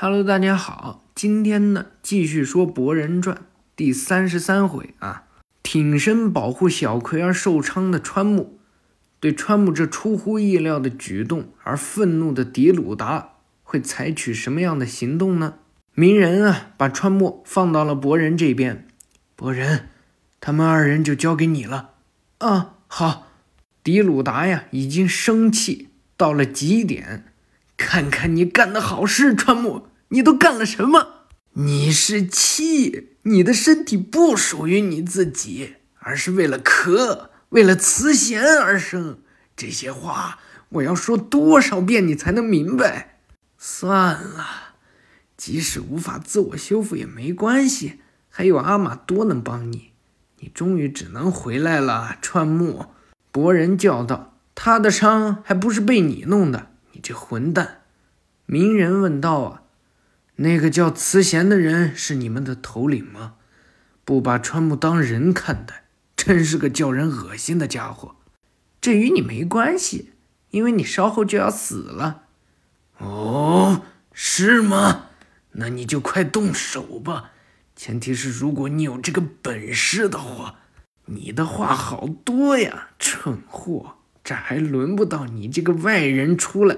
Hello，大家好，今天呢继续说《博人传》第三十三回啊，挺身保护小葵儿受伤的川木，对川木这出乎意料的举动而愤怒的迪鲁达会采取什么样的行动呢？鸣人啊，把川木放到了博人这边，博人，他们二人就交给你了。啊，好。迪鲁达呀，已经生气到了极点。看看你干的好事，川木，你都干了什么？你是气你的身体不属于你自己，而是为了壳，为了慈弦而生。这些话我要说多少遍你才能明白？算了，即使无法自我修复也没关系，还有阿玛多能帮你。你终于只能回来了，川木。博人叫道：“他的伤还不是被你弄的。”你这混蛋！鸣人问道：“啊，那个叫慈贤的人是你们的头领吗？不把川木当人看待，真是个叫人恶心的家伙。这与你没关系，因为你稍后就要死了。”哦，是吗？那你就快动手吧。前提是如果你有这个本事的话。你的话好多呀，蠢货！这还轮不到你这个外人出来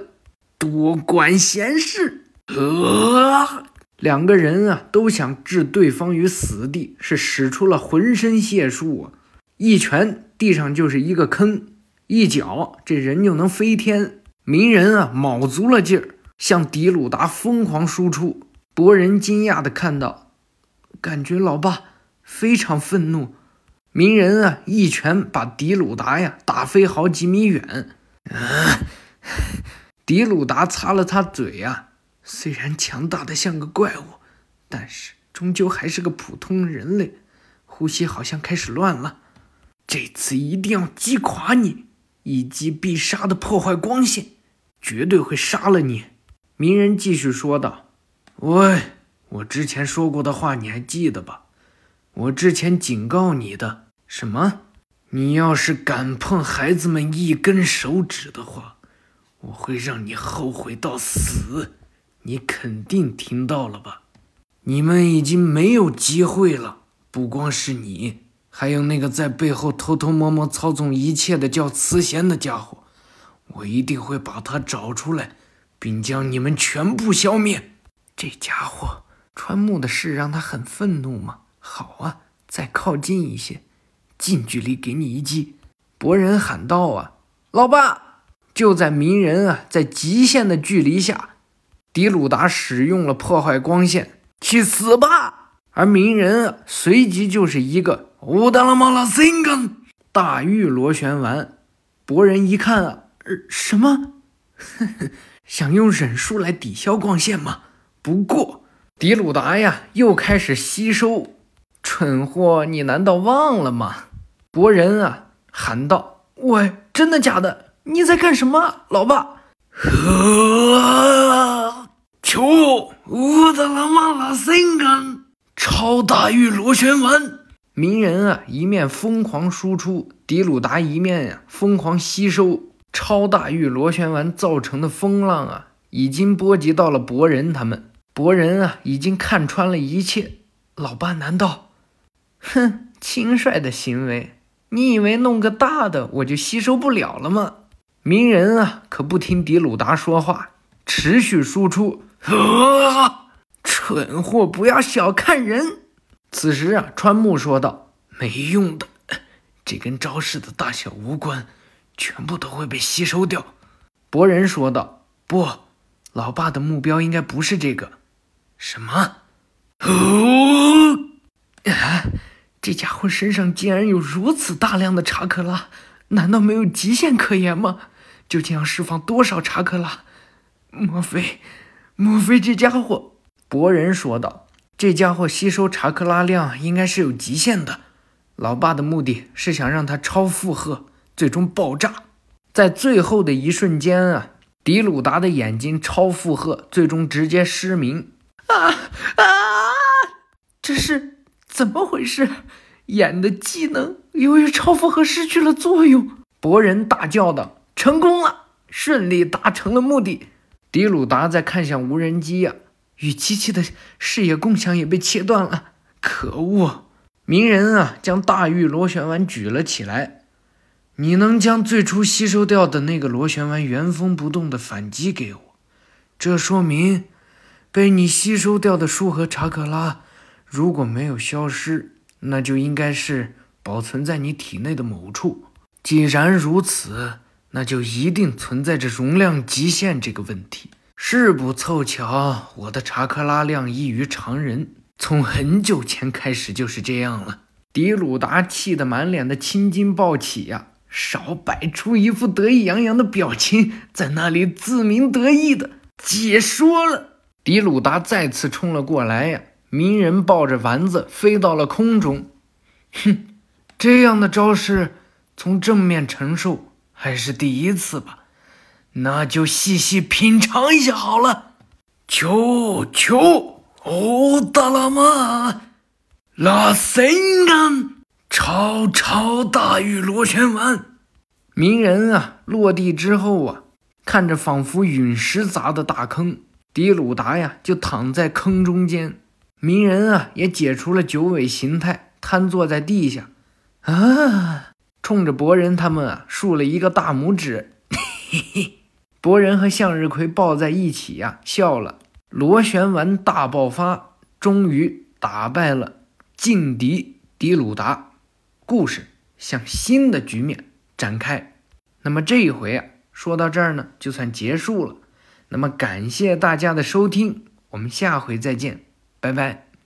多管闲事。呃，两个人啊，都想置对方于死地，是使出了浑身解数啊！一拳地上就是一个坑，一脚这人就能飞天。鸣人啊，卯足了劲儿向迪鲁达疯狂输出。博人惊讶的看到，感觉老爸非常愤怒。鸣人啊，一拳把迪鲁达呀打飞好几米远。啊！迪鲁达擦了擦嘴呀，虽然强大的像个怪物，但是终究还是个普通人类，呼吸好像开始乱了。这次一定要击垮你，以及必杀的破坏光线，绝对会杀了你。鸣人继续说道：“喂，我之前说过的话你还记得吧？”我之前警告你的什么？你要是敢碰孩子们一根手指的话，我会让你后悔到死。你肯定听到了吧？你们已经没有机会了。不光是你，还有那个在背后偷偷摸摸操纵一切的叫慈贤的家伙，我一定会把他找出来，并将你们全部消灭。这家伙川木的事让他很愤怒吗？好啊，再靠近一些，近距离给你一击！博人喊道：“啊，老爸！”就在鸣人啊在极限的距离下，迪鲁达使用了破坏光线，去死吧！而鸣人啊随即就是一个乌达拉马拉辛根大玉螺旋丸。博人一看啊，什么？想用忍术来抵消光线吗？不过迪鲁达呀又开始吸收。蠢货，你难道忘了吗？博人啊，喊道：“喂，真的假的？你在干什么，老爸？”，求我的拉马拉森根超大玉螺旋丸。鸣人啊，一面疯狂输出，迪鲁达一面呀疯狂吸收超大玉螺旋丸造成的风浪啊，已经波及到了博人他们。博人啊，已经看穿了一切。老爸，难道？哼，轻率的行为，你以为弄个大的我就吸收不了了吗？鸣人啊，可不听迪鲁达说话，持续输出。啊！蠢货，不要小看人。此时啊，川木说道：“没用的，这跟招式的大小无关，全部都会被吸收掉。”博人说道：“不，老爸的目标应该不是这个。”什么？哦！啊！这家伙身上竟然有如此大量的查克拉，难道没有极限可言吗？究竟要释放多少查克拉？莫非，莫非这家伙？博人说道：“这家伙吸收查克拉量应该是有极限的。老爸的目的是想让他超负荷，最终爆炸。在最后的一瞬间啊，迪鲁达的眼睛超负荷，最终直接失明。啊啊！这是。”怎么回事？眼的技能由于超负荷失去了作用。博人大叫道：“成功了，顺利达成了目的。”迪鲁达在看向无人机呀，与机器的视野共享也被切断了。可恶！鸣人啊，将大玉螺旋丸举了起来。你能将最初吸收掉的那个螺旋丸原封不动的反击给我？这说明，被你吸收掉的树和查克拉，如果没有消失，那就应该是保存在你体内的某处。既然如此，那就一定存在着容量极限这个问题。是不凑巧，我的查克拉量异于常人。从很久前开始就是这样了。迪鲁达气得满脸的青筋暴起呀，少摆出一副得意洋洋的表情，在那里自鸣得意的解说了。迪鲁达再次冲了过来呀，鸣人抱着丸子飞到了空中。哼，这样的招式从正面承受还是第一次吧？那就细细品尝一下好了。求求。哦，达拉玛，拉森安，超超大玉螺旋丸。鸣人啊，落地之后啊，看着仿佛陨石砸的大坑，迪鲁达呀就躺在坑中间。鸣人啊也解除了九尾形态，瘫坐在地下，啊，冲着博人他们啊竖了一个大拇指。嘿嘿，博人和向日葵抱在一起呀，笑了。螺旋丸大爆发，终于打败了劲敌迪鲁达，故事向新的局面展开。那么这一回啊，说到这儿呢，就算结束了。那么感谢大家的收听，我们下回再见，拜拜。